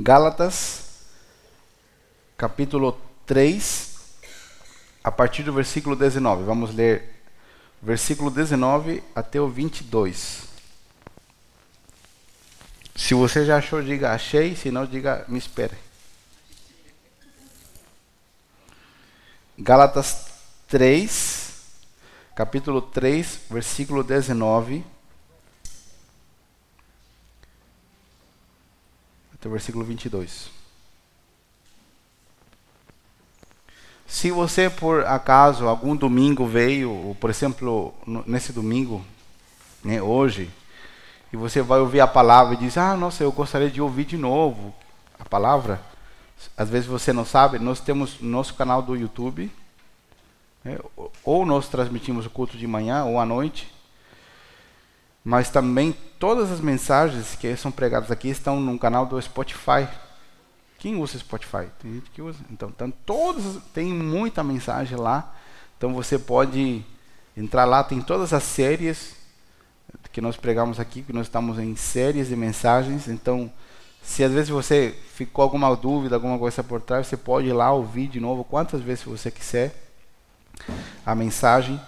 Gálatas, capítulo 3, a partir do versículo 19. Vamos ler versículo 19 até o 22. Se você já achou, diga achei, se não, diga me espere. Gálatas 3, capítulo 3, versículo 19. Até o versículo 22. Se você, por acaso, algum domingo veio, por exemplo, nesse domingo, né, hoje, e você vai ouvir a palavra e diz: Ah, nossa, eu gostaria de ouvir de novo a palavra. Às vezes você não sabe, nós temos nosso canal do YouTube, né, ou nós transmitimos o culto de manhã ou à noite, mas também todas as mensagens que são pregadas aqui estão no canal do Spotify. Quem usa Spotify? Tem gente que usa. Então, então tem muita mensagem lá. Então você pode entrar lá, tem todas as séries que nós pregamos aqui, que nós estamos em séries de mensagens. Então, se às vezes você ficou alguma dúvida, alguma coisa por trás, você pode ir lá ouvir de novo quantas vezes você quiser a mensagem.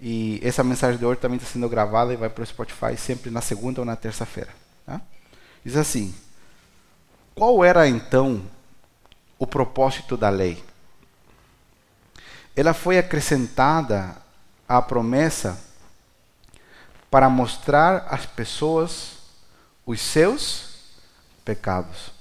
E essa mensagem de hoje também está sendo gravada e vai para o Spotify sempre na segunda ou na terça-feira. Tá? Diz assim: qual era então o propósito da lei? Ela foi acrescentada à promessa para mostrar às pessoas os seus pecados.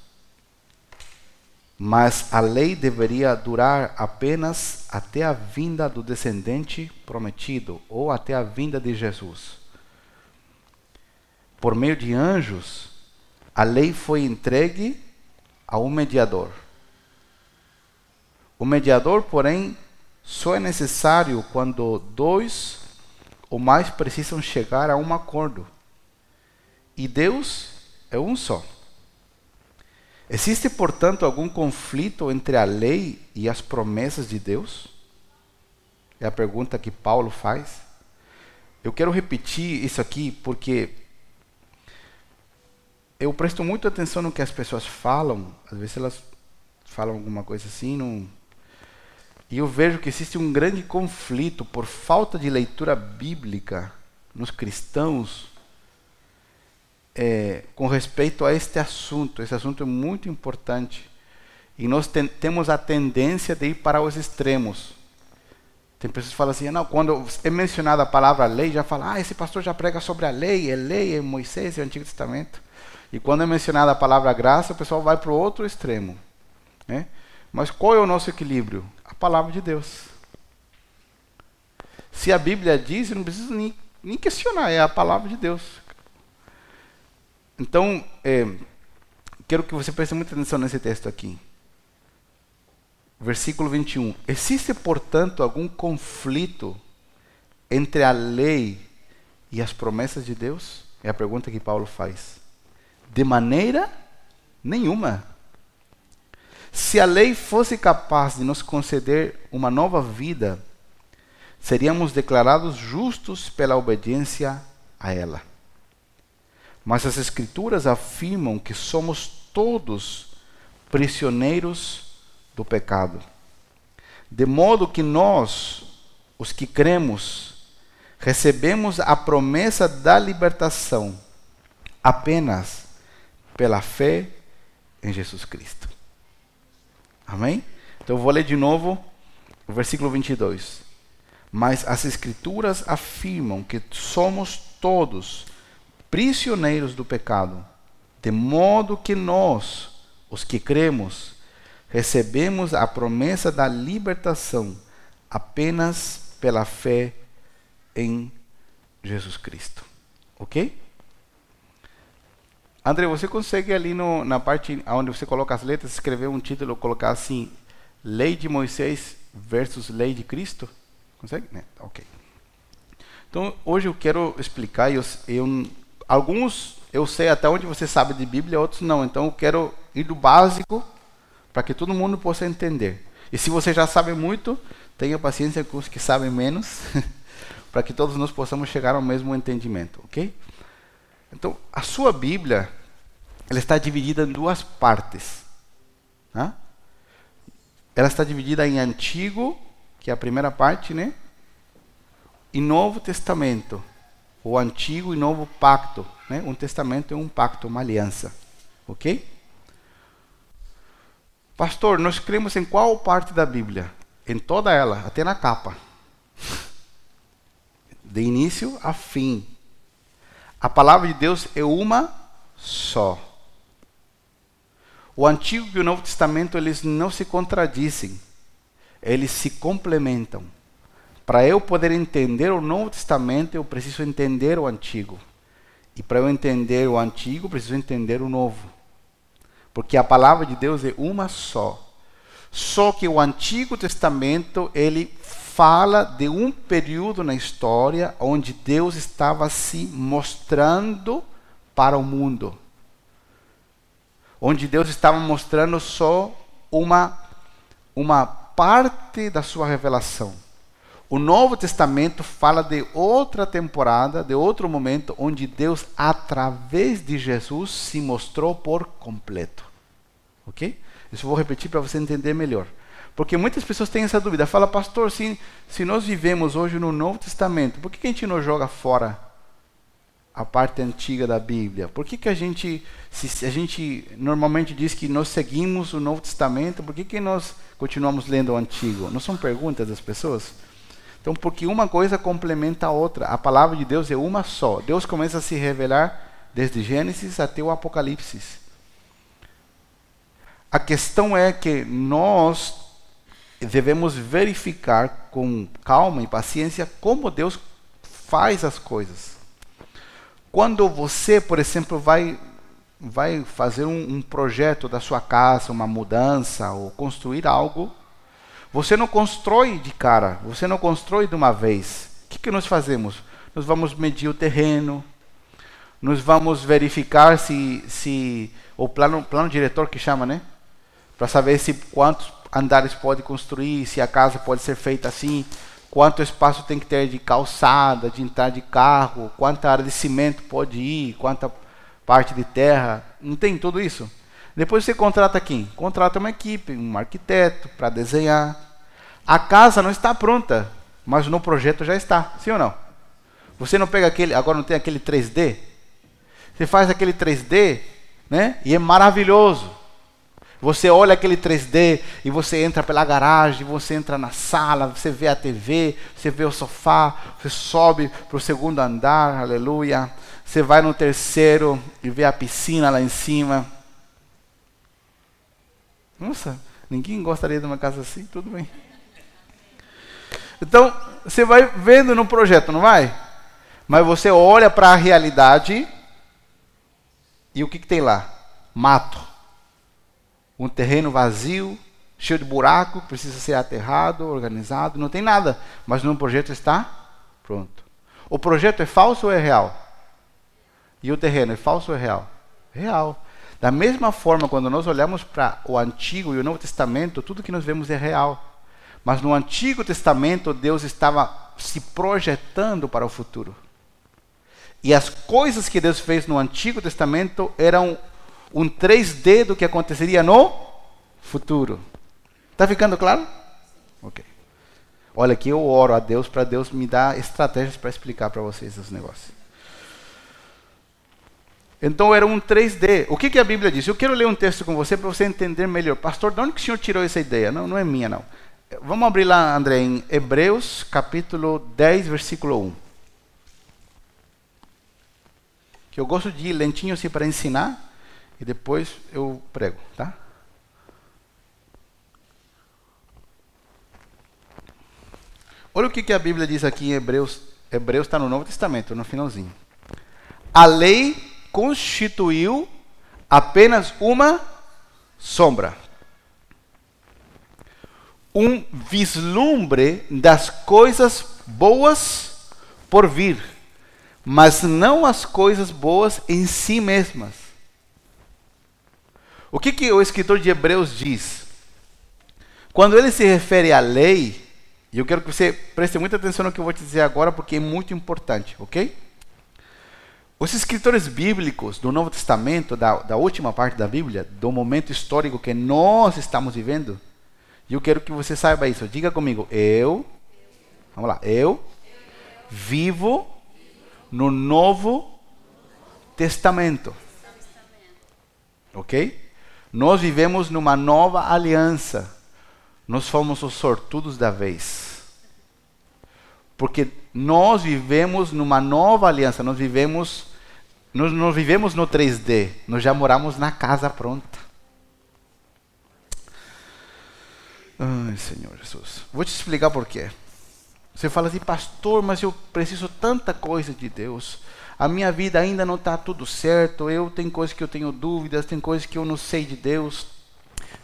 Mas a lei deveria durar apenas até a vinda do descendente prometido, ou até a vinda de Jesus. Por meio de anjos, a lei foi entregue a um mediador. O mediador, porém, só é necessário quando dois ou mais precisam chegar a um acordo. E Deus é um só. Existe, portanto, algum conflito entre a lei e as promessas de Deus? É a pergunta que Paulo faz. Eu quero repetir isso aqui porque eu presto muita atenção no que as pessoas falam. Às vezes elas falam alguma coisa assim, não... e eu vejo que existe um grande conflito por falta de leitura bíblica nos cristãos é, com respeito a este assunto. Esse assunto é muito importante. E nós ten temos a tendência de ir para os extremos. Tem pessoas que falam assim, não, quando é mencionada a palavra lei, já fala, ah, esse pastor já prega sobre a lei, é lei, é Moisés, é o Antigo Testamento. E quando é mencionada a palavra graça, o pessoal vai para o outro extremo. Né? Mas qual é o nosso equilíbrio? A palavra de Deus. Se a Bíblia diz, não precisa nem, nem questionar, é a palavra de Deus. Então, é, quero que você preste muita atenção nesse texto aqui. Versículo 21. Existe, portanto, algum conflito entre a lei e as promessas de Deus? É a pergunta que Paulo faz. De maneira nenhuma. Se a lei fosse capaz de nos conceder uma nova vida, seríamos declarados justos pela obediência a ela. Mas as Escrituras afirmam que somos todos prisioneiros do pecado. De modo que nós, os que cremos, recebemos a promessa da libertação apenas pela fé em Jesus Cristo. Amém? Então eu vou ler de novo o versículo 22. Mas as Escrituras afirmam que somos todos prisioneiros do pecado, de modo que nós, os que cremos, recebemos a promessa da libertação apenas pela fé em Jesus Cristo. Ok? André, você consegue ali no, na parte onde você coloca as letras, escrever um título, colocar assim, Lei de Moisés versus Lei de Cristo? Consegue? Né? Ok. Então, hoje eu quero explicar, eu, eu, alguns eu sei até onde você sabe de Bíblia, outros não. Então, eu quero ir do básico para que todo mundo possa entender. E se você já sabe muito, tenha paciência com os que sabem menos, para que todos nós possamos chegar ao mesmo entendimento, ok? Então, a sua Bíblia, ela está dividida em duas partes. Tá? Ela está dividida em Antigo, que é a primeira parte, né? E Novo Testamento, o Antigo e Novo Pacto. Né? Um testamento é um pacto, uma aliança. Ok? Pastor, nós cremos em qual parte da Bíblia? Em toda ela, até na capa. De início a fim. A palavra de Deus é uma só. O Antigo e o Novo Testamento eles não se contradizem, eles se complementam. Para eu poder entender o Novo Testamento, eu preciso entender o Antigo. E para eu entender o Antigo, eu preciso entender o Novo. Porque a palavra de Deus é uma só. Só que o Antigo Testamento, ele fala de um período na história onde Deus estava se mostrando para o mundo onde Deus estava mostrando só uma, uma parte da sua revelação. O Novo Testamento fala de outra temporada, de outro momento, onde Deus, através de Jesus, se mostrou por completo. Ok? Isso eu vou repetir para você entender melhor. Porque muitas pessoas têm essa dúvida. Fala, pastor, se, se nós vivemos hoje no Novo Testamento, por que, que a gente não joga fora a parte antiga da Bíblia? Por que, que a gente, se a gente normalmente diz que nós seguimos o Novo Testamento, por que, que nós continuamos lendo o Antigo? Não são perguntas das pessoas? Então, porque uma coisa complementa a outra. A palavra de Deus é uma só. Deus começa a se revelar desde Gênesis até o Apocalipse. A questão é que nós devemos verificar com calma e paciência como Deus faz as coisas. Quando você, por exemplo, vai, vai fazer um, um projeto da sua casa, uma mudança, ou construir algo, você não constrói de cara, você não constrói de uma vez. O que, que nós fazemos? Nós vamos medir o terreno, nós vamos verificar se, se o plano, plano diretor que chama, né? Para saber se quantos andares pode construir, se a casa pode ser feita assim, quanto espaço tem que ter de calçada, de entrar de carro, quanta área de cimento pode ir, quanta parte de terra, não tem tudo isso? Depois você contrata quem? Contrata uma equipe, um arquiteto para desenhar. A casa não está pronta, mas no projeto já está, sim ou não? Você não pega aquele, agora não tem aquele 3D? Você faz aquele 3D, né? E é maravilhoso. Você olha aquele 3D e você entra pela garagem, você entra na sala, você vê a TV, você vê o sofá, você sobe para o segundo andar, aleluia. Você vai no terceiro e vê a piscina lá em cima. Nossa, ninguém gostaria de uma casa assim, tudo bem. Então, você vai vendo no projeto, não vai? Mas você olha para a realidade e o que, que tem lá? Mato um terreno vazio, cheio de buraco, precisa ser aterrado, organizado, não tem nada, mas no projeto está pronto. O projeto é falso ou é real? E o terreno é falso ou é real? Real. Da mesma forma, quando nós olhamos para o Antigo e o Novo Testamento, tudo que nós vemos é real. Mas no Antigo Testamento, Deus estava se projetando para o futuro. E as coisas que Deus fez no Antigo Testamento eram um 3D do que aconteceria no futuro. Está ficando claro? Ok. Olha, aqui eu oro a Deus para Deus me dar estratégias para explicar para vocês os negócios. Então era um 3D. O que, que a Bíblia diz? Eu quero ler um texto com você para você entender melhor. Pastor, de onde que o senhor tirou essa ideia? Não, não é minha, não. Vamos abrir lá, André, em Hebreus, capítulo 10, versículo 1. Que eu gosto de ir lentinho assim para ensinar e depois eu prego, tá? Olha o que, que a Bíblia diz aqui em Hebreus. Hebreus está no Novo Testamento, no finalzinho. A lei constituiu apenas uma sombra. Um vislumbre das coisas boas por vir, mas não as coisas boas em si mesmas. O que, que o escritor de Hebreus diz? Quando ele se refere à lei, e eu quero que você preste muita atenção no que eu vou te dizer agora, porque é muito importante, ok? Os escritores bíblicos do Novo Testamento, da, da última parte da Bíblia, do momento histórico que nós estamos vivendo, e eu quero que você saiba isso. Diga comigo, eu, vamos lá, eu vivo no Novo Testamento. Ok? Nós vivemos numa nova aliança. Nós fomos os sortudos da vez. Porque nós vivemos numa nova aliança. Nós vivemos, nós não vivemos no 3D. Nós já moramos na casa pronta. Ai, Senhor Jesus. Vou te explicar por quê. Você fala assim, pastor, mas eu preciso tanta coisa de Deus a minha vida ainda não está tudo certo, eu tenho coisas que eu tenho dúvidas, tem coisas que eu não sei de Deus.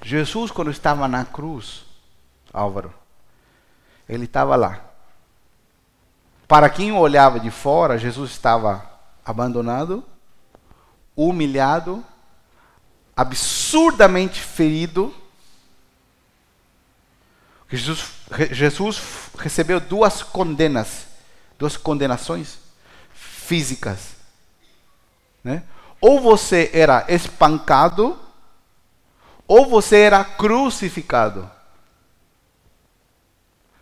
Jesus, quando estava na cruz, Álvaro, ele estava lá. Para quem olhava de fora, Jesus estava abandonado, humilhado, absurdamente ferido. Jesus, Jesus recebeu duas condenas, duas condenações físicas. Né? Ou você era espancado, ou você era crucificado.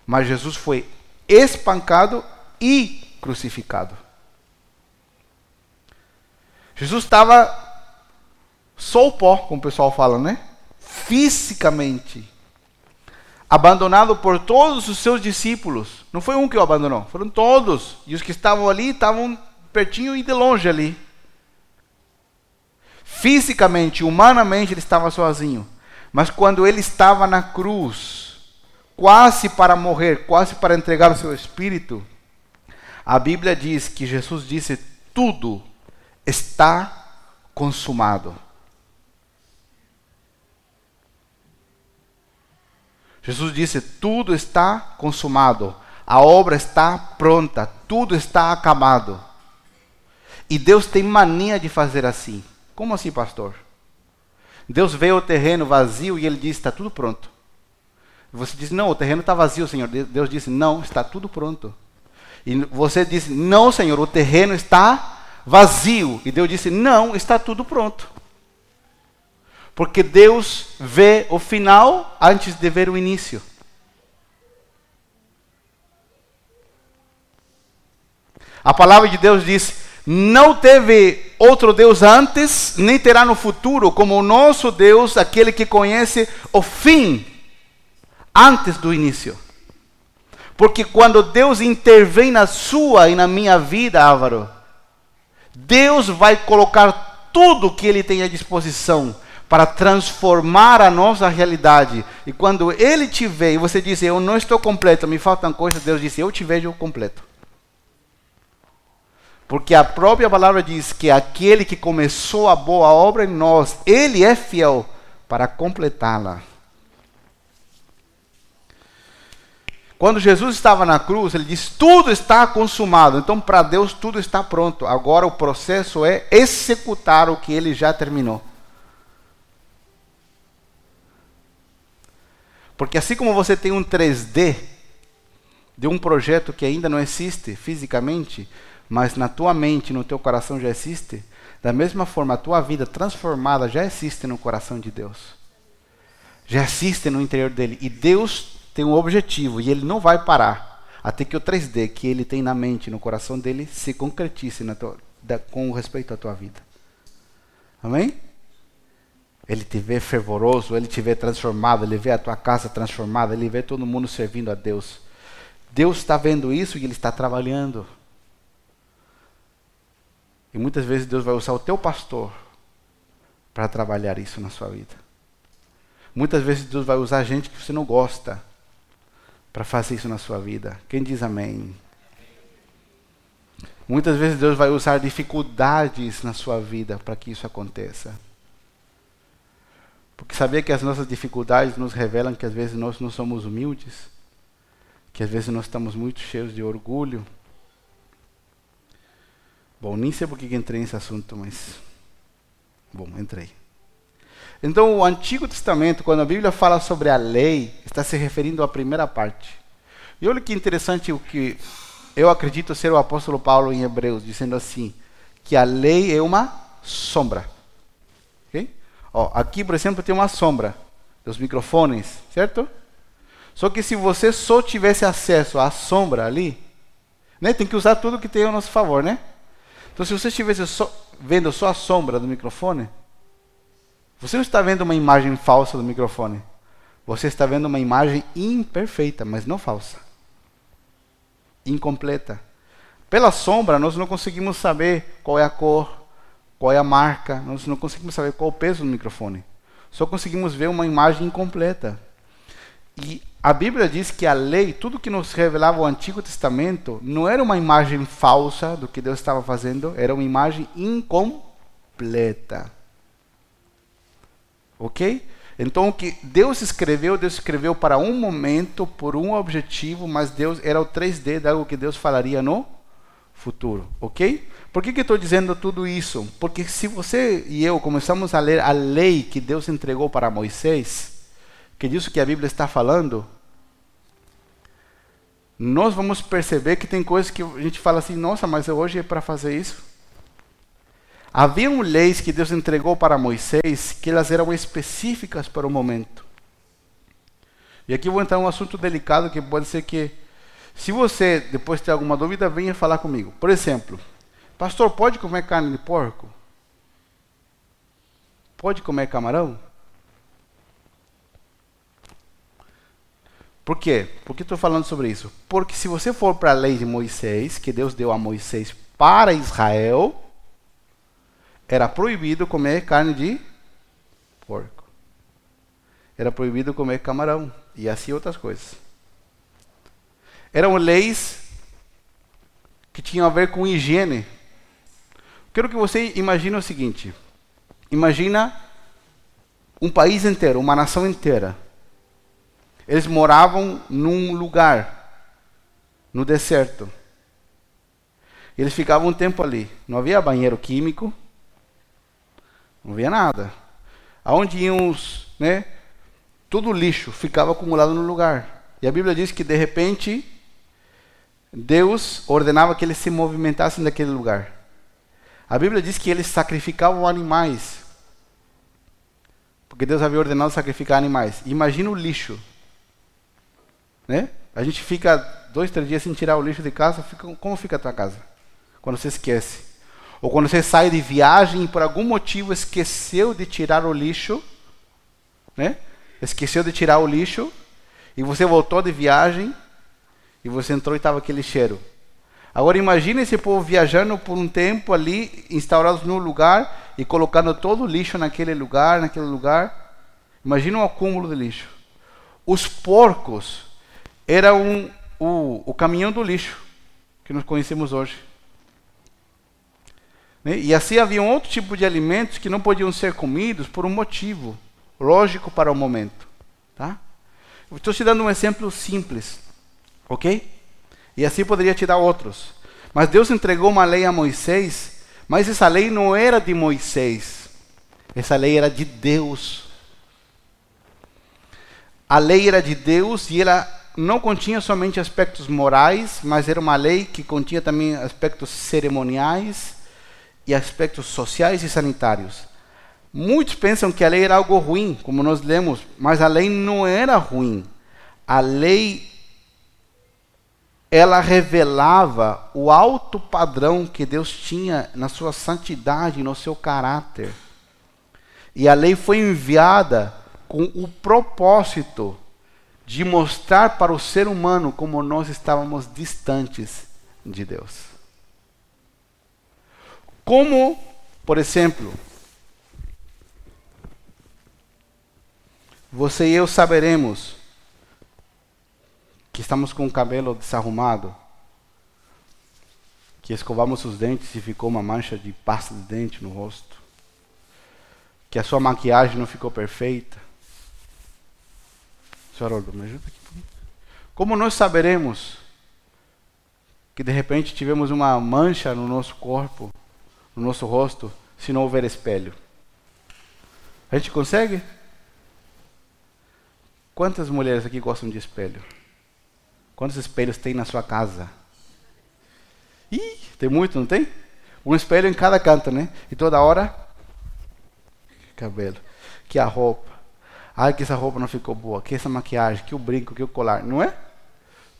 Mas Jesus foi espancado e crucificado. Jesus estava só o pó, como o pessoal fala, né? Fisicamente. Abandonado por todos os seus discípulos. Não foi um que o abandonou, foram todos. E os que estavam ali estavam pertinho e de longe ali. Fisicamente, humanamente, ele estava sozinho. Mas quando ele estava na cruz, quase para morrer, quase para entregar o seu espírito, a Bíblia diz que Jesus disse: tudo está consumado. Jesus disse: tudo está consumado, a obra está pronta, tudo está acabado. E Deus tem mania de fazer assim. Como assim, pastor? Deus vê o terreno vazio e ele diz: está tudo pronto. Você diz: não, o terreno está vazio, Senhor. Deus disse: não, está tudo pronto. E você diz: não, Senhor, o terreno está vazio. E Deus disse: não, está tudo pronto. Porque Deus vê o final antes de ver o início. A palavra de Deus diz: não teve outro Deus antes, nem terá no futuro, como o nosso Deus, aquele que conhece o fim antes do início. Porque quando Deus intervém na sua e na minha vida, Álvaro, Deus vai colocar tudo que Ele tem à disposição para transformar a nossa realidade. E quando Ele te vê e você diz, eu não estou completo, me faltam coisas, Deus diz, eu te vejo completo. Porque a própria palavra diz que aquele que começou a boa obra em nós, ele é fiel para completá-la. Quando Jesus estava na cruz, ele disse: Tudo está consumado. Então, para Deus, tudo está pronto. Agora, o processo é executar o que ele já terminou. Porque, assim como você tem um 3D de um projeto que ainda não existe fisicamente, mas na tua mente, no teu coração já existe, da mesma forma a tua vida transformada já existe no coração de Deus. Já existe no interior dele. E Deus tem um objetivo e ele não vai parar até que o 3D que ele tem na mente, no coração dele, se concretize tua, da, com respeito à tua vida. Amém? Ele te vê fervoroso, ele te vê transformado, ele vê a tua casa transformada, ele vê todo mundo servindo a Deus. Deus está vendo isso e ele está trabalhando. E muitas vezes Deus vai usar o teu pastor para trabalhar isso na sua vida. Muitas vezes Deus vai usar gente que você não gosta para fazer isso na sua vida. Quem diz amém? Muitas vezes Deus vai usar dificuldades na sua vida para que isso aconteça. Porque sabia que as nossas dificuldades nos revelam que às vezes nós não somos humildes, que às vezes nós estamos muito cheios de orgulho, Bom, nem sei por que entrei nesse assunto, mas. Bom, entrei. Então, o Antigo Testamento, quando a Bíblia fala sobre a lei, está se referindo à primeira parte. E olha que interessante o que eu acredito ser o apóstolo Paulo em Hebreus, dizendo assim: que a lei é uma sombra. Okay? Ó, aqui, por exemplo, tem uma sombra dos microfones, certo? Só que se você só tivesse acesso à sombra ali, né, tem que usar tudo que tem ao nosso favor, né? Então, se você estivesse só, vendo só a sombra do microfone, você não está vendo uma imagem falsa do microfone. Você está vendo uma imagem imperfeita, mas não falsa. Incompleta. Pela sombra, nós não conseguimos saber qual é a cor, qual é a marca, nós não conseguimos saber qual é o peso do microfone. Só conseguimos ver uma imagem incompleta. E a Bíblia diz que a lei, tudo que nos revelava o Antigo Testamento, não era uma imagem falsa do que Deus estava fazendo, era uma imagem incompleta. Ok? Então, o que Deus escreveu, Deus escreveu para um momento, por um objetivo, mas Deus era o 3D de algo que Deus falaria no futuro. Ok? Por que, que estou dizendo tudo isso? Porque se você e eu começamos a ler a lei que Deus entregou para Moisés, que diz o que a Bíblia está falando, nós vamos perceber que tem coisas que a gente fala assim, nossa, mas hoje é para fazer isso. Haviam leis que Deus entregou para Moisés que elas eram específicas para o momento. E aqui vou entrar um assunto delicado que pode ser que, se você depois ter alguma dúvida, venha falar comigo. Por exemplo, pastor, pode comer carne de porco? Pode comer camarão? Por quê? Por que estou falando sobre isso? Porque se você for para a lei de Moisés, que Deus deu a Moisés para Israel, era proibido comer carne de porco. Era proibido comer camarão e assim outras coisas. Eram leis que tinham a ver com higiene. Quero que você imagine o seguinte: imagina um país inteiro, uma nação inteira eles moravam num lugar, no deserto. Eles ficavam um tempo ali. Não havia banheiro químico, não havia nada. Aonde iam os, né? Todo o lixo ficava acumulado no lugar. E a Bíblia diz que de repente Deus ordenava que eles se movimentassem daquele lugar. A Bíblia diz que eles sacrificavam animais. Porque Deus havia ordenado sacrificar animais. Imagina o lixo né? A gente fica dois, três dias sem tirar o lixo de casa, fica, como fica a tua casa? Quando você esquece. Ou quando você sai de viagem e por algum motivo esqueceu de tirar o lixo, né? Esqueceu de tirar o lixo e você voltou de viagem e você entrou e estava aquele cheiro. Agora imagine esse povo viajando por um tempo ali, instaurados num lugar e colocando todo o lixo naquele lugar, naquele lugar. Imagina um acúmulo de lixo. Os porcos era um, o, o caminhão do lixo que nós conhecemos hoje. Né? E assim havia um outro tipo de alimentos que não podiam ser comidos por um motivo lógico para o momento. Tá? Estou te dando um exemplo simples, ok? E assim poderia te dar outros. Mas Deus entregou uma lei a Moisés, mas essa lei não era de Moisés. Essa lei era de Deus. A lei era de Deus e ela não continha somente aspectos morais, mas era uma lei que continha também aspectos cerimoniais e aspectos sociais e sanitários. Muitos pensam que a lei era algo ruim, como nós lemos, mas a lei não era ruim. A lei ela revelava o alto padrão que Deus tinha na sua santidade, no seu caráter. E a lei foi enviada com o propósito de mostrar para o ser humano como nós estávamos distantes de Deus. Como, por exemplo, você e eu saberemos que estamos com o cabelo desarrumado, que escovamos os dentes e ficou uma mancha de pasta de dente no rosto, que a sua maquiagem não ficou perfeita, Senhor me ajuda aqui. Como nós saberemos que de repente tivemos uma mancha no nosso corpo, no nosso rosto, se não houver espelho? A gente consegue? Quantas mulheres aqui gostam de espelho? Quantos espelhos tem na sua casa? Ih, tem muito, não tem? Um espelho em cada canto, né? E toda hora, cabelo. Que a roupa. Ai, que essa roupa não ficou boa. Que essa maquiagem, que o brinco, que o colar. Não é?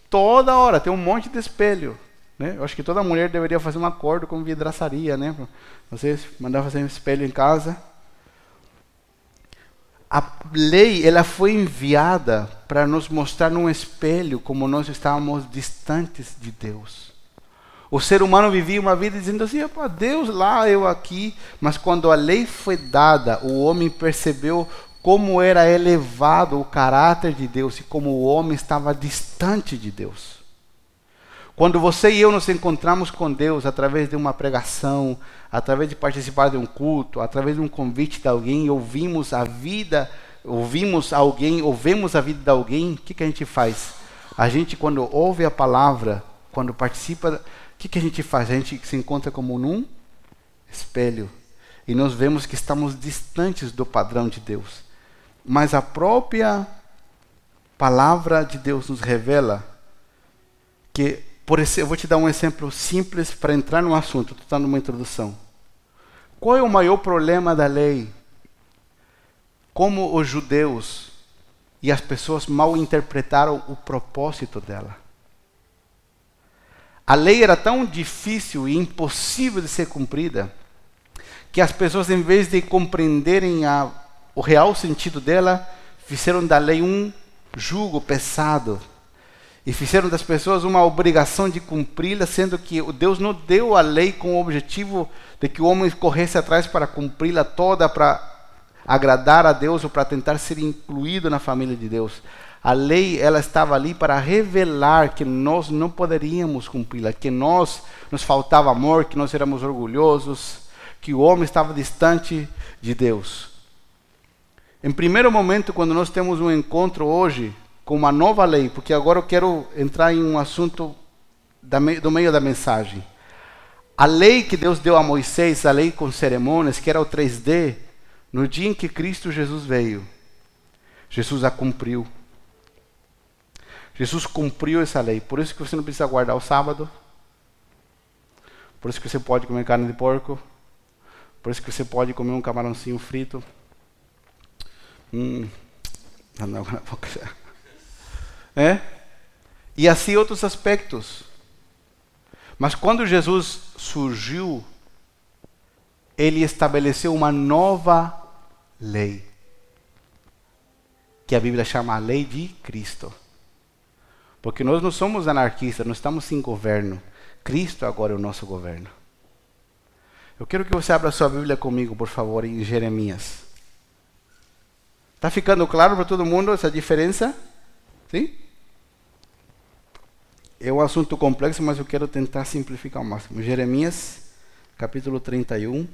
Toda hora tem um monte de espelho. Né? Eu acho que toda mulher deveria fazer um acordo com vidraçaria, né? Vocês mandar fazer um espelho em casa. A lei ela foi enviada para nos mostrar num espelho como nós estávamos distantes de Deus. O ser humano vivia uma vida dizendo assim: Deus lá, eu aqui. Mas quando a lei foi dada, o homem percebeu como era elevado o caráter de Deus e como o homem estava distante de Deus. Quando você e eu nos encontramos com Deus através de uma pregação, através de participar de um culto, através de um convite de alguém, ouvimos a vida, ouvimos alguém, ouvemos a vida de alguém, o que, que a gente faz? A gente, quando ouve a palavra, quando participa que, que a gente faz? A gente se encontra como num espelho. E nós vemos que estamos distantes do padrão de Deus. Mas a própria palavra de Deus nos revela que, por esse, eu vou te dar um exemplo simples para entrar no assunto, estou dando uma introdução. Qual é o maior problema da lei? Como os judeus e as pessoas mal interpretaram o propósito dela. A lei era tão difícil e impossível de ser cumprida que as pessoas, em vez de compreenderem a, o real sentido dela, fizeram da lei um jugo pesado e fizeram das pessoas uma obrigação de cumpri-la, sendo que Deus não deu a lei com o objetivo de que o homem corresse atrás para cumpri-la toda, para agradar a Deus ou para tentar ser incluído na família de Deus. A lei ela estava ali para revelar que nós não poderíamos cumpri-la, que nós nos faltava amor, que nós éramos orgulhosos, que o homem estava distante de Deus. Em primeiro momento, quando nós temos um encontro hoje com uma nova lei, porque agora eu quero entrar em um assunto do meio da mensagem. A lei que Deus deu a Moisés, a lei com cerimônias, que era o 3D, no dia em que Cristo Jesus veio, Jesus a cumpriu. Jesus cumpriu essa lei. Por isso que você não precisa guardar o sábado. Por isso que você pode comer carne de porco. Por isso que você pode comer um camarãozinho frito. Hum. Não, não, é? E assim outros aspectos. Mas quando Jesus surgiu, ele estabeleceu uma nova lei, que a Bíblia chama a lei de Cristo. Porque nós não somos anarquistas, nós estamos sem governo. Cristo agora é o nosso governo. Eu quero que você abra sua Bíblia comigo, por favor, em Jeremias. Está ficando claro para todo mundo essa diferença? Sim? É um assunto complexo, mas eu quero tentar simplificar ao máximo. Jeremias, capítulo 31.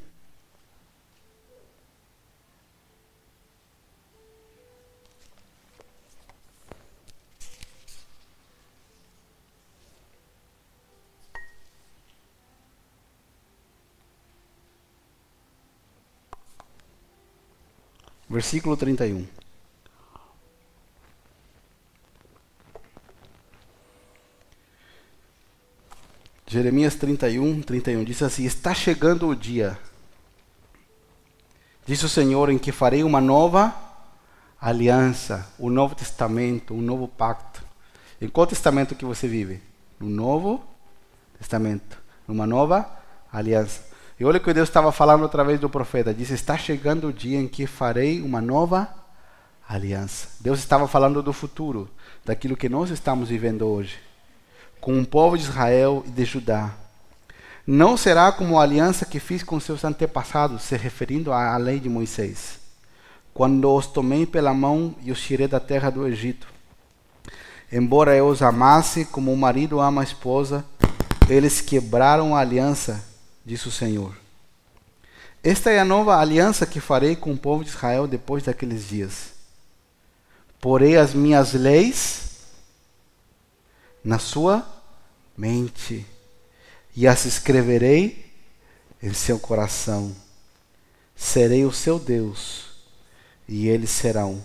Versículo 31. Jeremias 31, 31 diz assim: Está chegando o dia, diz o Senhor, em que farei uma nova aliança, um novo testamento, um novo pacto. Em qual testamento que você vive? No Novo Testamento, numa nova aliança. E olha o que Deus estava falando através do profeta. Diz: Está chegando o dia em que farei uma nova aliança. Deus estava falando do futuro, daquilo que nós estamos vivendo hoje, com o povo de Israel e de Judá. Não será como a aliança que fiz com seus antepassados, se referindo à lei de Moisés, quando os tomei pela mão e os tirei da terra do Egito. Embora eu os amasse como o marido ama a esposa, eles quebraram a aliança diz o Senhor. Esta é a nova aliança que farei com o povo de Israel depois daqueles dias. Porei as minhas leis na sua mente e as escreverei em seu coração. Serei o seu Deus e eles serão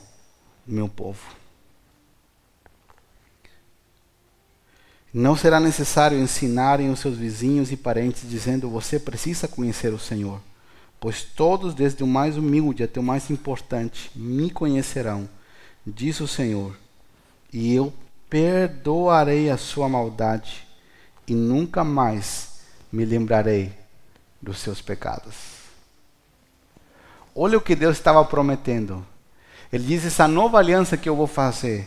o meu povo. Não será necessário ensinarem os seus vizinhos e parentes, dizendo: Você precisa conhecer o Senhor. Pois todos, desde o mais humilde até o mais importante, me conhecerão, diz o Senhor, e eu perdoarei a sua maldade, e nunca mais me lembrarei dos seus pecados. Olha o que Deus estava prometendo. Ele diz: essa nova aliança que eu vou fazer,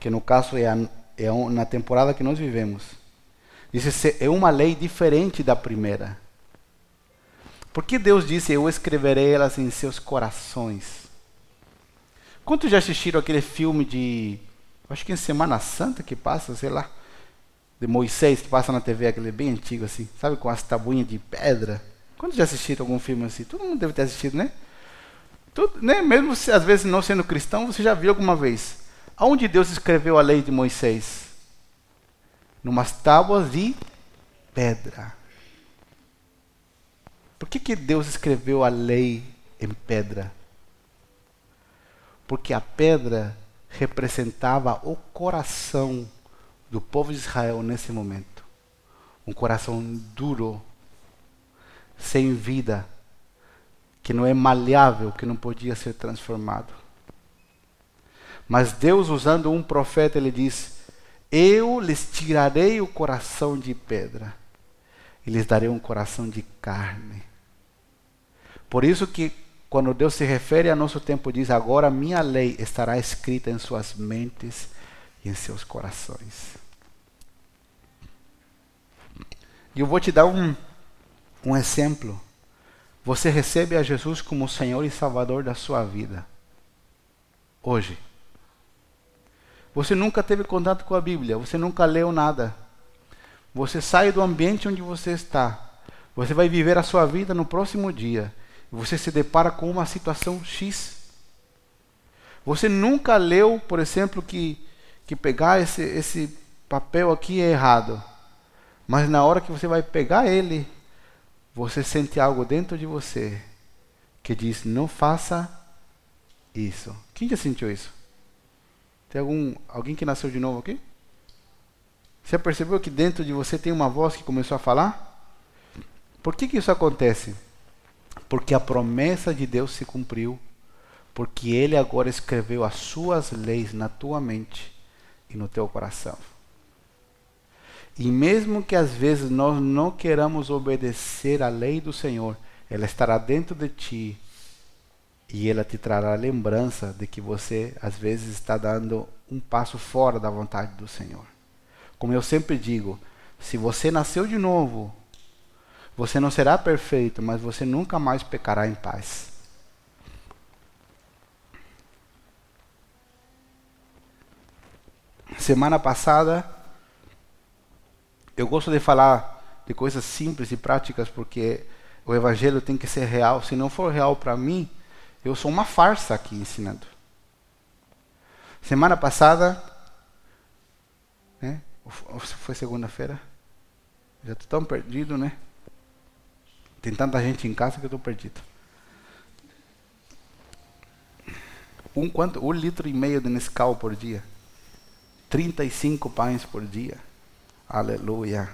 que no caso é, a, é na temporada que nós vivemos, diz: é uma lei diferente da primeira. Porque Deus disse: Eu escreverei elas em seus corações. Quantos já assistiram aquele filme de. Acho que em Semana Santa que passa, sei lá. De Moisés, que passa na TV, aquele bem antigo assim. Sabe, com as tabuinhas de pedra. Quantos já assistiram algum filme assim? Todo mundo deve ter assistido, né? Tudo, né? Mesmo se, às vezes não sendo cristão, você já viu alguma vez. Aonde Deus escreveu a lei de Moisés? Numas tábuas de pedra. Por que, que Deus escreveu a lei em pedra? Porque a pedra representava o coração do povo de Israel nesse momento. Um coração duro, sem vida, que não é maleável, que não podia ser transformado. Mas Deus, usando um profeta, ele diz: Eu lhes tirarei o coração de pedra e lhes darei um coração de carne. Por isso que quando Deus se refere a nosso tempo, diz: Agora minha lei estará escrita em suas mentes e em seus corações. E eu vou te dar um, um exemplo. Você recebe a Jesus como Senhor e Salvador da sua vida. Hoje. Você nunca teve contato com a Bíblia, você nunca leu nada. Você sai do ambiente onde você está. Você vai viver a sua vida no próximo dia você se depara com uma situação X. Você nunca leu, por exemplo, que, que pegar esse, esse papel aqui é errado. Mas na hora que você vai pegar ele, você sente algo dentro de você que diz: não faça isso. Quem já sentiu isso? Tem algum alguém que nasceu de novo aqui? Você percebeu que dentro de você tem uma voz que começou a falar? Por que, que isso acontece? Porque a promessa de Deus se cumpriu, porque Ele agora escreveu as suas leis na tua mente e no teu coração. E mesmo que às vezes nós não queiramos obedecer à lei do Senhor, ela estará dentro de ti e ela te trará lembrança de que você às vezes está dando um passo fora da vontade do Senhor. Como eu sempre digo, se você nasceu de novo, você não será perfeito, mas você nunca mais pecará em paz. Semana passada, eu gosto de falar de coisas simples e práticas porque o evangelho tem que ser real. Se não for real para mim, eu sou uma farsa aqui ensinando. Semana passada, né? Foi segunda-feira? Já estou tão perdido, né? Tem tanta gente em casa que eu estou perdido. Um, quanto, um litro e meio de Nescau por dia. 35 pães por dia. Aleluia.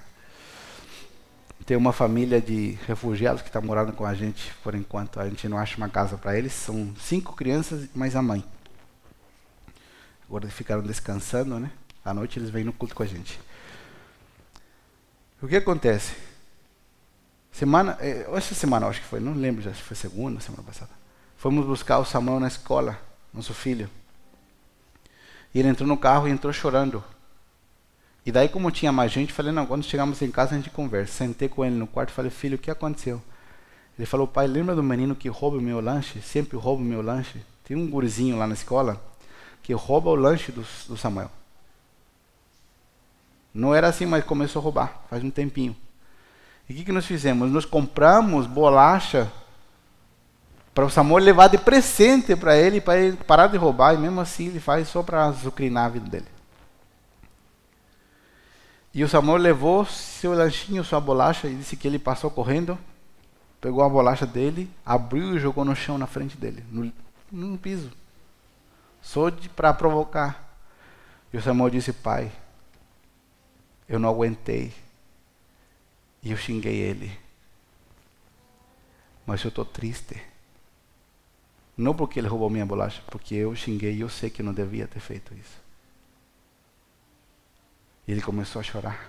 Tem uma família de refugiados que está morando com a gente por enquanto. A gente não acha uma casa para eles. São cinco crianças mais a mãe. Agora eles ficaram descansando, né? À noite eles vêm no culto com a gente. O que acontece? Semana, eh, essa semana acho que foi, não lembro já se foi segunda, semana passada. Fomos buscar o Samuel na escola, nosso filho. E ele entrou no carro e entrou chorando. E daí, como tinha mais gente, falei: Não, quando chegamos em casa a gente conversa. Sentei com ele no quarto e falei: Filho, o que aconteceu? Ele falou: Pai, lembra do menino que rouba o meu lanche? Sempre rouba o meu lanche. Tem um gurizinho lá na escola que rouba o lanche do, do Samuel. Não era assim, mas começou a roubar, faz um tempinho. E o que, que nós fizemos? Nós compramos bolacha para o Samuel levar de presente para ele, para ele parar de roubar, e mesmo assim ele faz só para azucrinar a vida dele. E o Samuel levou seu lanchinho, sua bolacha, e disse que ele passou correndo, pegou a bolacha dele, abriu e jogou no chão na frente dele, no, no piso. Só para provocar. E o Samuel disse: Pai, eu não aguentei. E eu xinguei ele. Mas eu estou triste. Não porque ele roubou minha bolacha, porque eu xinguei e eu sei que não devia ter feito isso. E ele começou a chorar.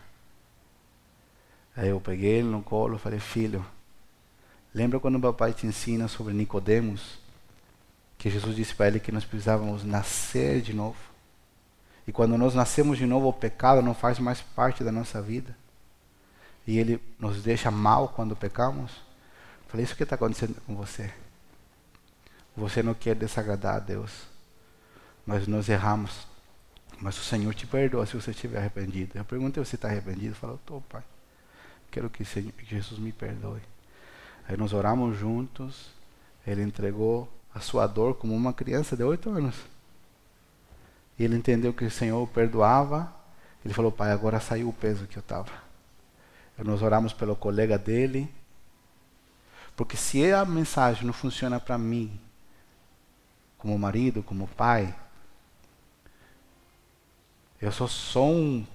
Aí eu peguei ele no colo e falei, filho, lembra quando o papai te ensina sobre Nicodemos? Que Jesus disse para ele que nós precisávamos nascer de novo. E quando nós nascemos de novo, o pecado não faz mais parte da nossa vida. E ele nos deixa mal quando pecamos. Falei, isso que está acontecendo com você. Você não quer desagradar a Deus. Mas nós erramos. Mas o Senhor te perdoa se você estiver arrependido. Eu perguntei se está arrependido. Ele falou, estou, pai. Quero que, Senhor, que Jesus me perdoe. Aí nós oramos juntos. Ele entregou a sua dor como uma criança de oito anos. E ele entendeu que o Senhor o perdoava. Ele falou, pai, agora saiu o peso que eu estava. Nós oramos pelo colega dele. Porque se a mensagem não funciona para mim, como marido, como pai. Eu sou só um,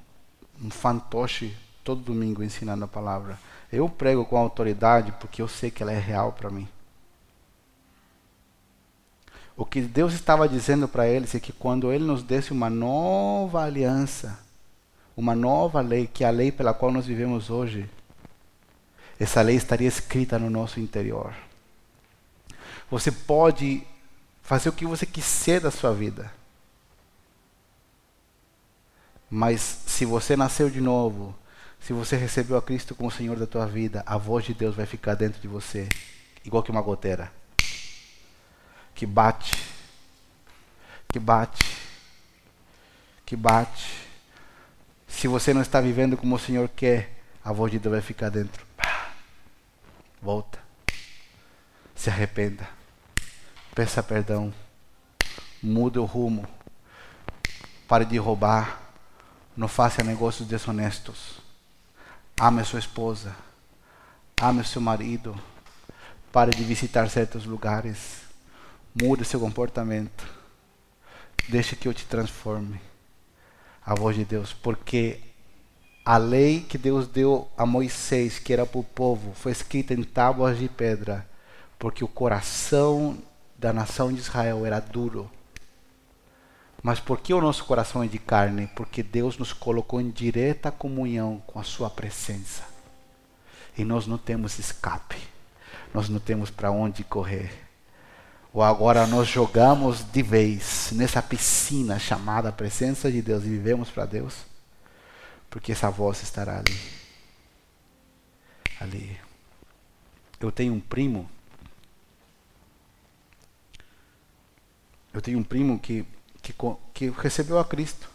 um fantoche todo domingo ensinando a palavra. Eu prego com autoridade porque eu sei que ela é real para mim. O que Deus estava dizendo para eles é que quando Ele nos desse uma nova aliança, uma nova lei, que é a lei pela qual nós vivemos hoje, essa lei estaria escrita no nosso interior. Você pode fazer o que você quiser da sua vida. Mas se você nasceu de novo, se você recebeu a Cristo como Senhor da tua vida, a voz de Deus vai ficar dentro de você, igual que uma goteira. Que bate, que bate, que bate. Se você não está vivendo como o Senhor quer, a voz de Deus vai ficar dentro. Volta. Se arrependa. Peça perdão, mude o rumo, pare de roubar, não faça negócios desonestos, ame sua esposa, ame seu marido, pare de visitar certos lugares, mude seu comportamento, deixe que eu te transforme. A voz de Deus, porque a lei que Deus deu a Moisés, que era para o povo, foi escrita em tábuas de pedra, porque o coração da nação de Israel era duro. Mas por que o nosso coração é de carne? Porque Deus nos colocou em direta comunhão com a Sua presença. E nós não temos escape. Nós não temos para onde correr. Ou agora nós jogamos de vez nessa piscina chamada presença de Deus e vivemos para Deus. Porque essa voz estará ali. Ali. Eu tenho um primo Eu tenho um primo que, que, que recebeu a Cristo.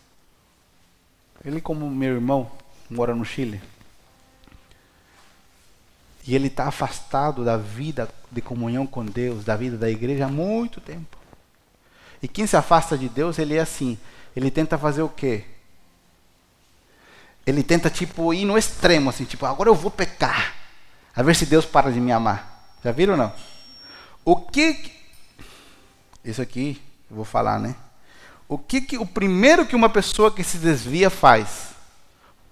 Ele, como meu irmão, mora no Chile. E ele está afastado da vida de comunhão com Deus, da vida da igreja há muito tempo. E quem se afasta de Deus, ele é assim. Ele tenta fazer o quê? Ele tenta, tipo, ir no extremo, assim, tipo, agora eu vou pecar. A ver se Deus para de me amar. Já viram ou não? O que. Isso aqui eu vou falar, né? O que, que o primeiro que uma pessoa que se desvia faz?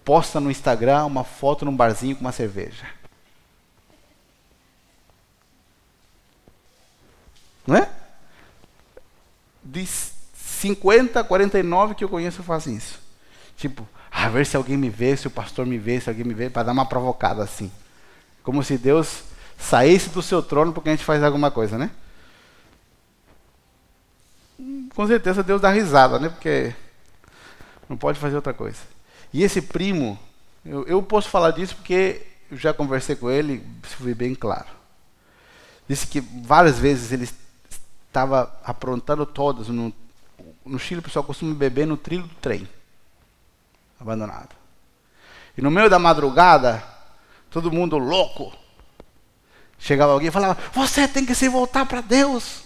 Posta no Instagram uma foto num barzinho com uma cerveja. Não é? De 50 a 49 que eu conheço fazem isso. Tipo, a ver se alguém me vê, se o pastor me vê, se alguém me vê, para dar uma provocada assim. Como se Deus saísse do seu trono porque a gente faz alguma coisa, né? com certeza Deus dá risada, né? Porque não pode fazer outra coisa. E esse primo, eu, eu posso falar disso porque eu já conversei com ele, fui bem claro. Disse que várias vezes ele estava aprontando todas. No, no Chile o pessoal costuma beber no trilho do trem, abandonado. E no meio da madrugada, todo mundo louco. Chegava alguém e falava: Você tem que se voltar para Deus.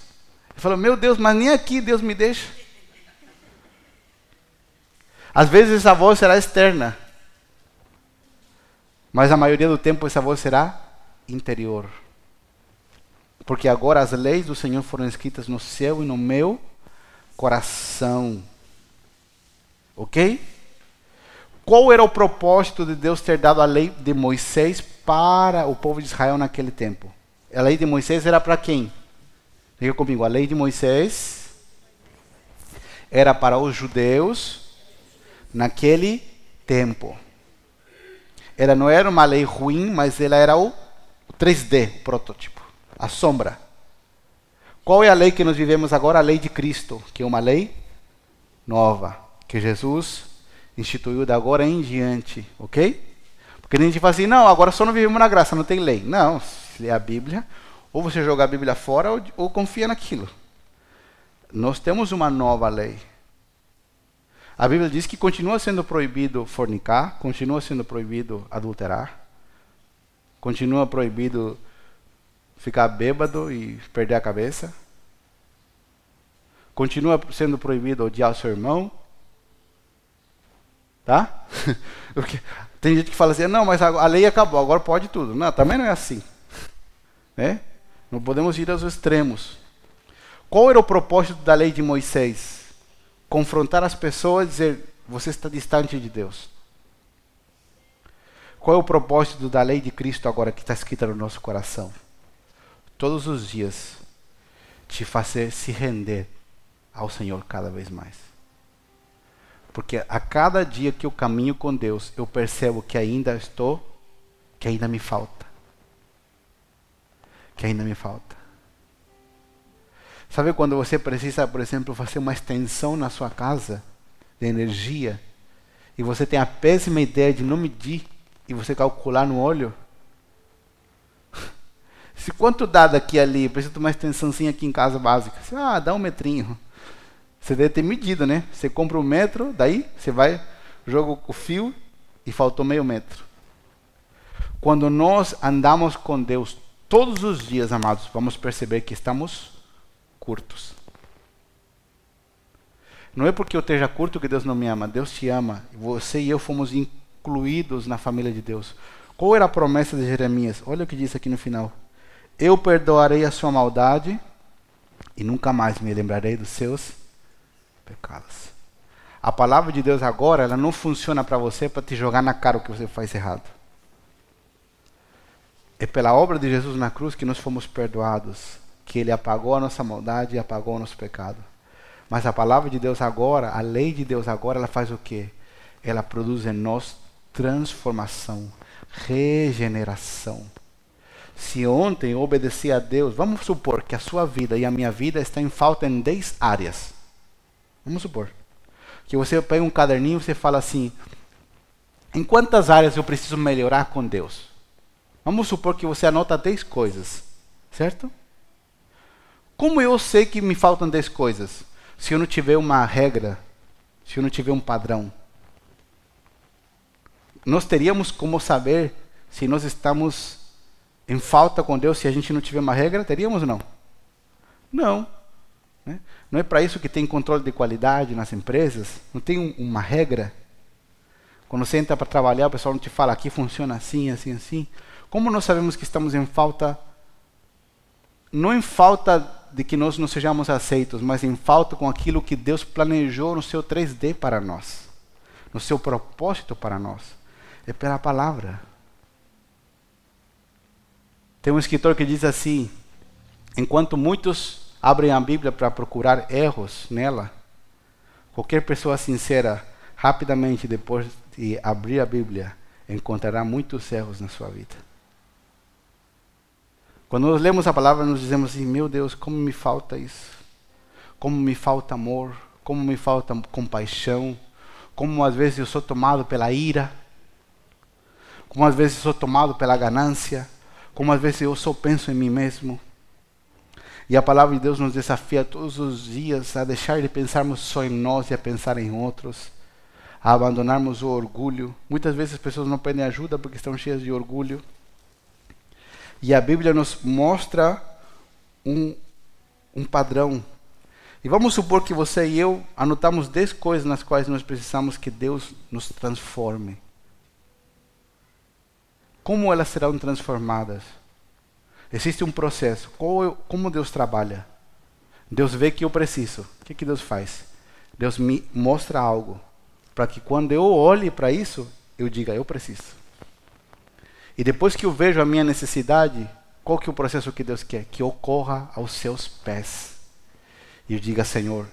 Ele falou: Meu Deus, mas nem aqui Deus me deixa. Às vezes essa voz será externa, mas a maioria do tempo essa voz será interior. Porque agora as leis do Senhor foram escritas no seu e no meu coração. Ok? Qual era o propósito de Deus ter dado a lei de Moisés para o povo de Israel naquele tempo? A lei de Moisés era para quem? Diga comigo, a lei de Moisés era para os judeus naquele tempo. Ela não era uma lei ruim, mas ela era o 3D, o protótipo, a sombra. Qual é a lei que nós vivemos agora? A lei de Cristo, que é uma lei nova, que Jesus instituiu da agora em diante, ok? Porque a gente fala assim, não, agora só não vivemos na graça, não tem lei. Não, se lê a Bíblia, ou você joga a Bíblia fora ou, ou confia naquilo. Nós temos uma nova lei. A Bíblia diz que continua sendo proibido fornicar, continua sendo proibido adulterar, continua proibido ficar bêbado e perder a cabeça, continua sendo proibido odiar o seu irmão, tá? Tem gente que fala assim, não, mas a lei acabou, agora pode tudo. Não, também não é assim. Né? Não podemos ir aos extremos. Qual era o propósito da lei de Moisés? confrontar as pessoas e dizer: você está distante de Deus. Qual é o propósito da lei de Cristo agora que está escrita no nosso coração? Todos os dias te fazer se render ao Senhor cada vez mais. Porque a cada dia que eu caminho com Deus, eu percebo que ainda estou, que ainda me falta. Que ainda me falta. Sabe quando você precisa, por exemplo, fazer uma extensão na sua casa de energia e você tem a péssima ideia de não medir e você calcular no olho? Se quanto dá daqui ali, precisa de uma extensãozinha aqui em casa básica. Ah, dá um metrinho. Você deve ter medido, né? Você compra um metro, daí você vai, joga o fio e faltou meio metro. Quando nós andamos com Deus todos os dias, amados, vamos perceber que estamos curtos. Não é porque eu esteja curto que Deus não me ama. Deus te ama. Você e eu fomos incluídos na família de Deus. Qual era a promessa de Jeremias? Olha o que diz aqui no final. Eu perdoarei a sua maldade e nunca mais me lembrarei dos seus pecados. A palavra de Deus agora, ela não funciona para você para te jogar na cara o que você faz errado. É pela obra de Jesus na cruz que nós fomos perdoados que ele apagou a nossa maldade e apagou o nosso pecado. Mas a palavra de Deus agora, a lei de Deus agora, ela faz o quê? Ela produz em nós transformação, regeneração. Se ontem eu obedeci a Deus, vamos supor que a sua vida e a minha vida estão em falta em 10 áreas. Vamos supor. Que você pega um caderninho e você fala assim: em quantas áreas eu preciso melhorar com Deus? Vamos supor que você anota 10 coisas, certo? Como eu sei que me faltam 10 coisas? Se eu não tiver uma regra, se eu não tiver um padrão. Nós teríamos como saber se nós estamos em falta com Deus se a gente não tiver uma regra? Teríamos não? Não. Né? Não é para isso que tem controle de qualidade nas empresas? Não tem um, uma regra? Quando você entra para trabalhar, o pessoal não te fala aqui funciona assim, assim, assim. Como nós sabemos que estamos em falta? Não em falta de que nós não sejamos aceitos, mas em falta com aquilo que Deus planejou no seu 3D para nós, no seu propósito para nós. É pela palavra. Tem um escritor que diz assim: enquanto muitos abrem a Bíblia para procurar erros nela, qualquer pessoa sincera, rapidamente depois de abrir a Bíblia, encontrará muitos erros na sua vida. Quando nós lemos a palavra, nós dizemos assim: meu Deus, como me falta isso. Como me falta amor, como me falta compaixão, como às vezes eu sou tomado pela ira, como às vezes eu sou tomado pela ganância, como às vezes eu só penso em mim mesmo. E a palavra de Deus nos desafia todos os dias a deixar de pensarmos só em nós e a pensar em outros, a abandonarmos o orgulho. Muitas vezes as pessoas não pedem ajuda porque estão cheias de orgulho. E a Bíblia nos mostra um, um padrão. E vamos supor que você e eu anotamos 10 coisas nas quais nós precisamos que Deus nos transforme. Como elas serão transformadas? Existe um processo. Como Deus trabalha? Deus vê que eu preciso. O que, que Deus faz? Deus me mostra algo para que quando eu olhe para isso, eu diga, eu preciso. E depois que eu vejo a minha necessidade, qual que é o processo que Deus quer? Que eu corra aos seus pés. E eu diga, Senhor,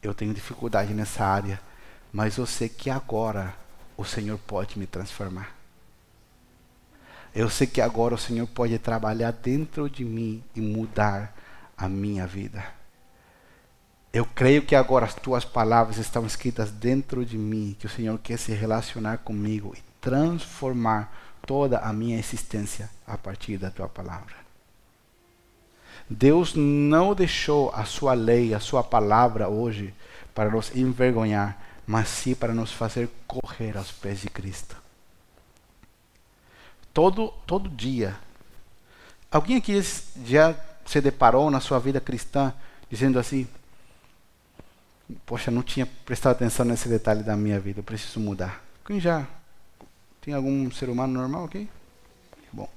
eu tenho dificuldade nessa área, mas eu sei que agora o Senhor pode me transformar. Eu sei que agora o Senhor pode trabalhar dentro de mim e mudar a minha vida. Eu creio que agora as tuas palavras estão escritas dentro de mim, que o Senhor quer se relacionar comigo e transformar toda a minha existência a partir da tua palavra. Deus não deixou a sua lei, a sua palavra hoje para nos envergonhar, mas sim para nos fazer correr aos pés de Cristo. Todo, todo dia. Alguém aqui já se deparou na sua vida cristã dizendo assim: Poxa, não tinha prestado atenção nesse detalhe da minha vida, eu preciso mudar. Quem já? Tem algum ser humano normal aqui? Bom.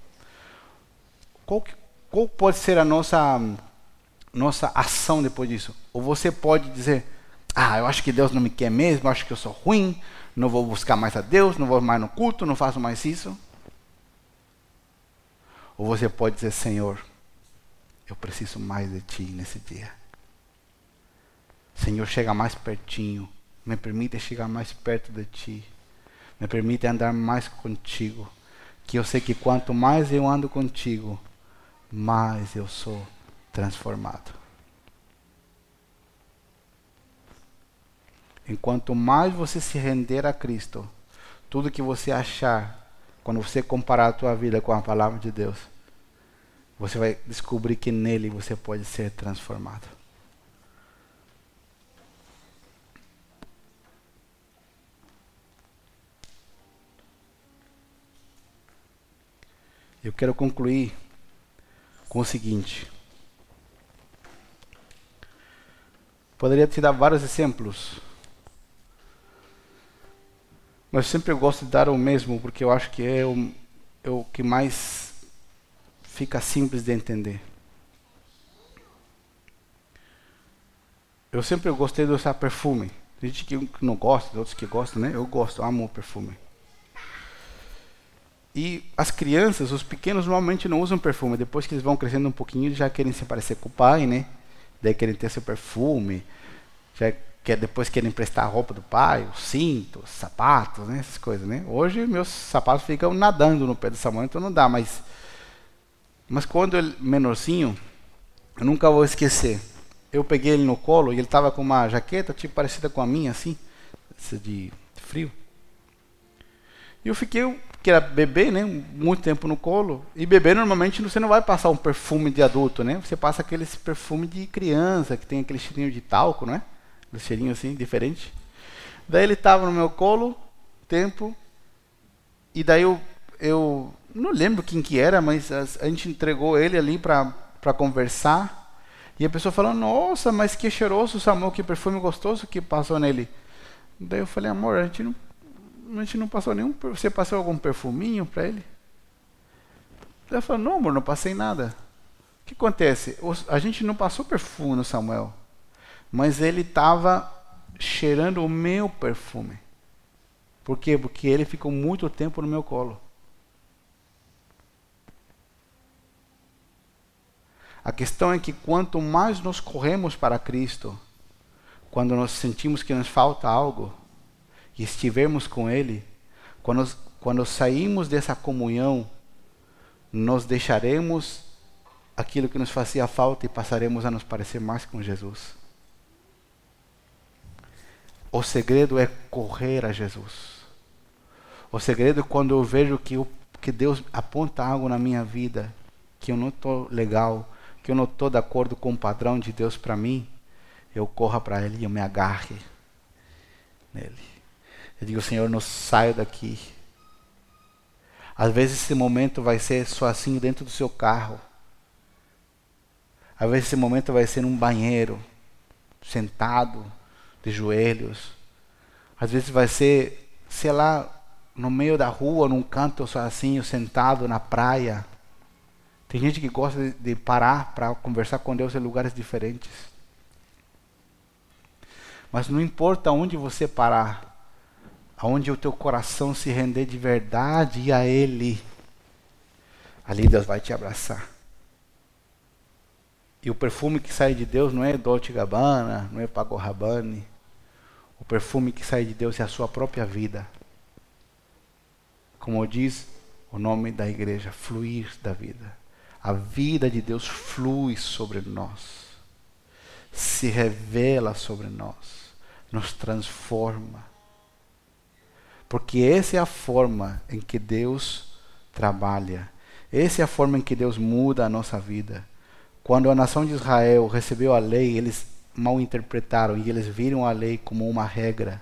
Qual, qual pode ser a nossa, nossa ação depois disso? Ou você pode dizer: Ah, eu acho que Deus não me quer mesmo, acho que eu sou ruim, não vou buscar mais a Deus, não vou mais no culto, não faço mais isso. Ou você pode dizer, Senhor, eu preciso mais de Ti nesse dia. Senhor, chega mais pertinho. Me permite chegar mais perto de Ti. Me permite andar mais contigo. Que eu sei que quanto mais eu ando contigo, mais eu sou transformado. Enquanto mais você se render a Cristo, tudo que você achar quando você comparar a tua vida com a palavra de Deus, você vai descobrir que nele você pode ser transformado. Eu quero concluir com o seguinte. Poderia te dar vários exemplos mas sempre eu gosto de dar o mesmo, porque eu acho que é o, é o que mais fica simples de entender. Eu sempre gostei de usar perfume. Tem gente que não gosta, outros que gostam, né? Eu gosto, amo o perfume. E as crianças, os pequenos, normalmente não usam perfume. Depois que eles vão crescendo um pouquinho, já querem se parecer com o pai, né? Daí querem ter seu perfume. Já que depois querem emprestar a roupa do pai, o cinto, os sapatos, né, essas coisas, né? Hoje meus sapatos ficam nadando no pé do Samuel, então não dá, mas mas quando ele menorzinho, eu nunca vou esquecer. Eu peguei ele no colo e ele estava com uma jaqueta tipo parecida com a minha assim, de frio. E eu fiquei, que era bebê, né, muito tempo no colo. E bebê normalmente você não vai passar um perfume de adulto, né? Você passa aquele perfume de criança que tem aquele cheirinho de talco, não é? Um cheirinho assim, diferente. Daí ele estava no meu colo, tempo, e daí eu, eu não lembro quem que era, mas a, gente entregou ele ali para conversar. E a pessoa falou, nossa, mas que cheiroso, Samuel, que perfume gostoso que passou nele. Daí eu falei, amor, a gente não, a gente não passou nenhum, você passou algum perfuminho para ele? Ela falou, não, amor, não passei nada. O que acontece? A gente não passou perfume no Samuel mas ele estava cheirando o meu perfume. Por quê? Porque ele ficou muito tempo no meu colo. A questão é que quanto mais nós corremos para Cristo, quando nós sentimos que nos falta algo, e estivermos com Ele, quando, quando saímos dessa comunhão, nós deixaremos aquilo que nos fazia falta e passaremos a nos parecer mais com Jesus. O segredo é correr a Jesus. O segredo é quando eu vejo que, eu, que Deus aponta algo na minha vida, que eu não estou legal, que eu não estou de acordo com o padrão de Deus para mim, eu corra para Ele e eu me agarre nele. Eu digo, Senhor, não saio daqui. Às vezes esse momento vai ser sozinho dentro do seu carro. Às vezes esse momento vai ser num banheiro, sentado, de joelhos. Às vezes vai ser, sei lá, no meio da rua, num canto sozinho, sentado na praia. Tem gente que gosta de, parar para conversar com Deus em lugares diferentes. Mas não importa onde você parar, aonde o teu coração se render de verdade a Ele, ali Deus vai te abraçar. E o perfume que sai de Deus não é Dolce Gabbana, não é Paco Rabanne. O perfume que sai de Deus é a sua própria vida. Como diz o nome da igreja, fluir da vida. A vida de Deus flui sobre nós, se revela sobre nós, nos transforma. Porque essa é a forma em que Deus trabalha. Essa é a forma em que Deus muda a nossa vida. Quando a nação de Israel recebeu a lei, eles mal interpretaram e eles viram a lei como uma regra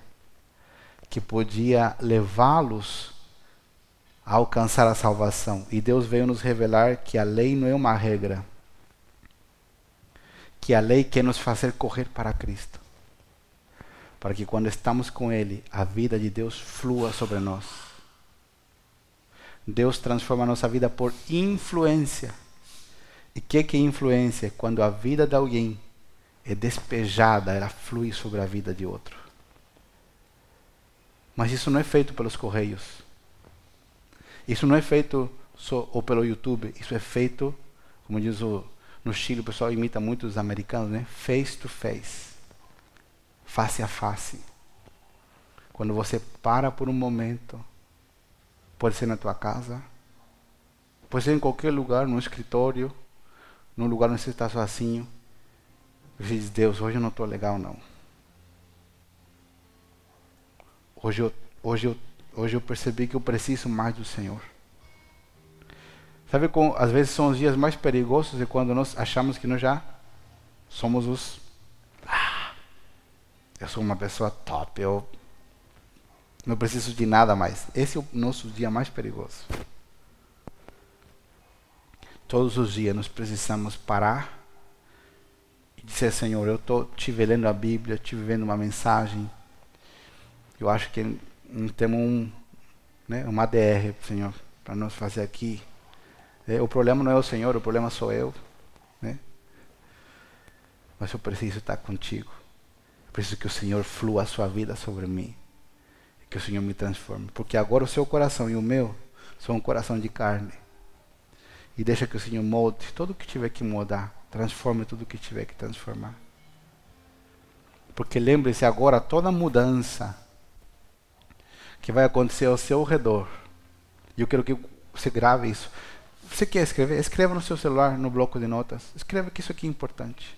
que podia levá-los a alcançar a salvação. E Deus veio nos revelar que a lei não é uma regra, que a lei quer nos fazer correr para Cristo para que quando estamos com Ele, a vida de Deus flua sobre nós. Deus transforma a nossa vida por influência. E o que, que é influência? Quando a vida de alguém é despejada, ela flui sobre a vida de outro. Mas isso não é feito pelos correios. Isso não é feito só ou pelo YouTube. Isso é feito, como diz o, no Chile, o pessoal imita muito os americanos, né? Face to face face a face. Quando você para por um momento, pode ser na tua casa, pode ser em qualquer lugar, no escritório, num lugar onde você está sozinho. Você diz, Deus, hoje eu não estou legal não. Hoje eu, hoje, eu, hoje eu percebi que eu preciso mais do Senhor. Sabe como às vezes são os dias mais perigosos é quando nós achamos que nós já somos os eu sou uma pessoa top, eu não preciso de nada mais. Esse é o nosso dia mais perigoso. Todos os dias nós precisamos parar e dizer, Senhor, eu estou te lendo a Bíblia, te vendo uma mensagem. Eu acho que temos um, né, uma ADR, Senhor, para nós fazer aqui. É, o problema não é o Senhor, o problema sou eu. Né? Mas eu preciso estar contigo. Preciso que o Senhor flua a sua vida sobre mim. Que o Senhor me transforme. Porque agora o seu coração e o meu são um coração de carne. E deixa que o Senhor molde tudo o que tiver que mudar. Transforme tudo o que tiver que transformar. Porque lembre-se agora toda mudança que vai acontecer ao seu redor. E eu quero que você grave isso. Você quer escrever? Escreva no seu celular, no bloco de notas. Escreva que isso aqui é importante.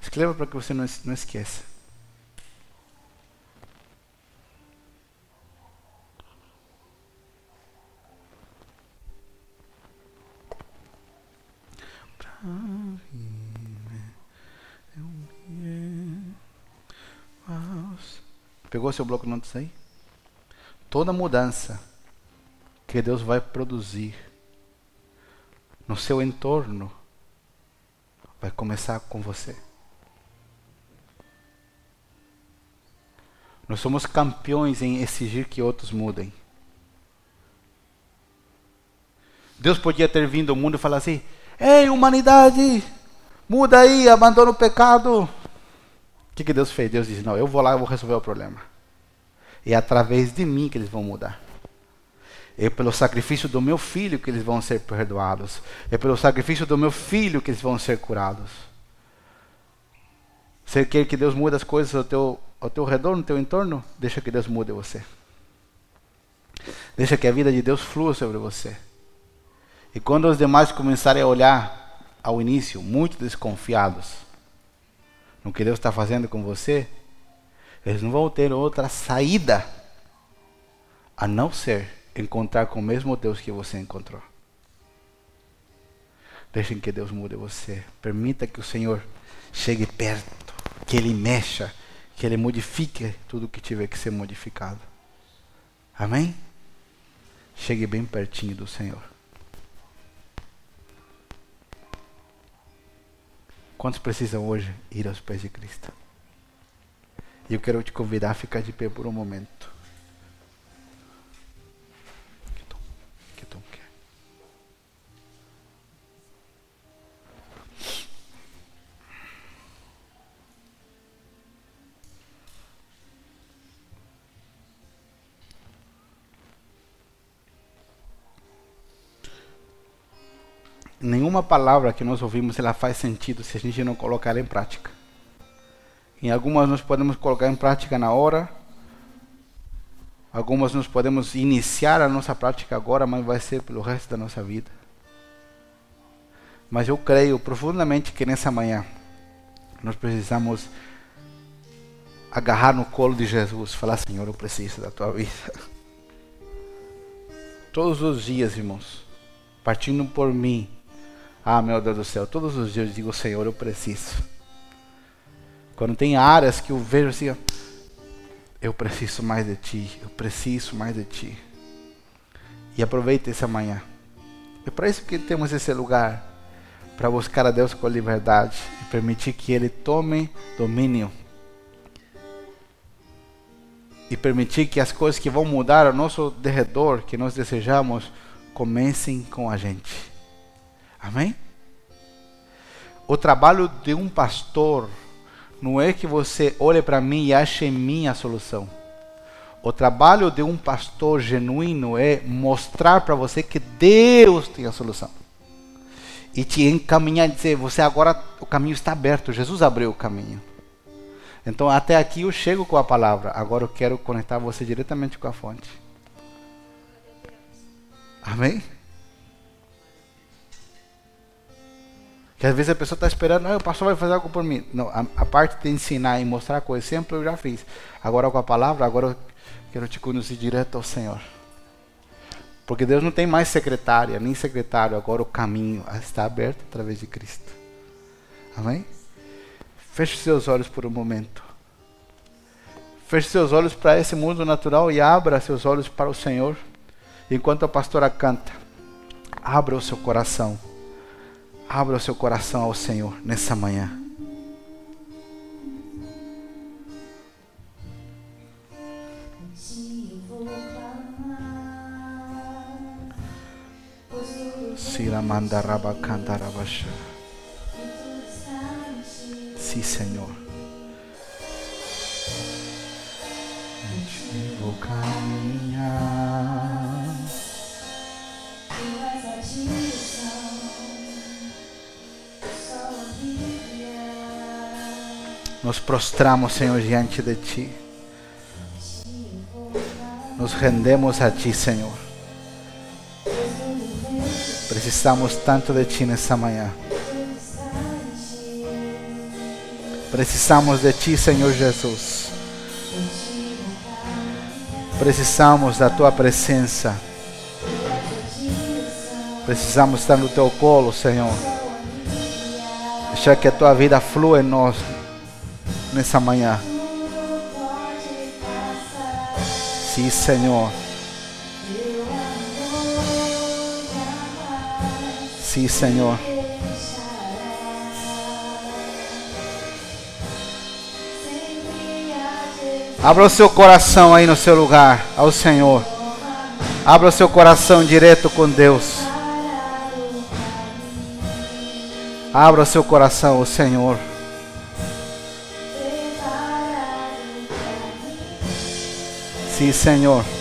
Escreva para que você não, não esqueça. Pegou seu bloco de notas aí? Toda mudança que Deus vai produzir no seu entorno vai começar com você. Nós somos campeões em exigir que outros mudem. Deus podia ter vindo ao mundo e falar assim: Ei, humanidade, muda aí, abandona o pecado. O que, que Deus fez? Deus disse: Não, eu vou lá e vou resolver o problema. E é através de mim que eles vão mudar. É pelo sacrifício do meu filho que eles vão ser perdoados. É pelo sacrifício do meu filho que eles vão ser curados. Você quer que Deus mude as coisas ao teu, ao teu redor, no teu entorno? Deixa que Deus mude você. Deixa que a vida de Deus flua sobre você. E quando os demais começarem a olhar ao início, muito desconfiados no que Deus está fazendo com você, eles não vão ter outra saída a não ser encontrar com o mesmo Deus que você encontrou. Deixem que Deus mude você. Permita que o Senhor chegue perto, que Ele mexa, que Ele modifique tudo que tiver que ser modificado. Amém? Chegue bem pertinho do Senhor. Quantos precisam hoje ir aos pés de Cristo? E eu quero te convidar a ficar de pé por um momento. Nenhuma palavra que nós ouvimos ela faz sentido se a gente não colocar ela em prática. Em algumas nós podemos colocar em prática na hora, algumas nós podemos iniciar a nossa prática agora, mas vai ser pelo resto da nossa vida. Mas eu creio profundamente que nessa manhã nós precisamos agarrar no colo de Jesus, falar: Senhor, eu preciso da tua vida. Todos os dias, irmãos, partindo por mim. Ah, meu Deus do céu, todos os dias eu digo: Senhor, eu preciso. Quando tem áreas que eu vejo assim, eu preciso mais de ti, eu preciso mais de ti. E aproveite essa manhã. É para isso que temos esse lugar para buscar a Deus com liberdade e permitir que Ele tome domínio e permitir que as coisas que vão mudar ao nosso derredor, que nós desejamos, comecem com a gente. Amém? O trabalho de um pastor não é que você olhe para mim e ache em mim a solução. O trabalho de um pastor genuíno é mostrar para você que Deus tem a solução. E te encaminhar e dizer: você agora o caminho está aberto, Jesus abriu o caminho. Então, até aqui eu chego com a palavra. Agora eu quero conectar você diretamente com a fonte. Amém? Que às vezes a pessoa está esperando, ah, o pastor vai fazer algo por mim. Não, a, a, parte de ensinar e mostrar com exemplo eu já fiz. Agora com a palavra, agora eu quero te conduzir direto ao Senhor. Porque Deus não tem mais secretária, nem secretário. Agora o caminho está aberto através de Cristo. Amém? Feche seus olhos por um momento. Feche seus olhos para esse mundo natural e abra seus olhos para o Senhor. Enquanto a pastora canta, abra o seu coração. Abra o seu coração ao Senhor nessa manhã. Sim, Senhor. Vou caminhar. Nos prostramos, Senhor, diante de Ti. Nos rendemos a Ti, Senhor. Precisamos tanto de Ti nessa manhã. Precisamos de Ti, Senhor Jesus. Precisamos da Tua presença. Precisamos estar no Teu colo, Senhor. Deixar que a Tua vida flua em nós nessa manhã. Sim, Senhor. Sim, Senhor. Abra o seu coração aí no seu lugar ao Senhor. Abra o seu coração direto com Deus. Abra o seu coração ao Senhor. Sim, Senhor.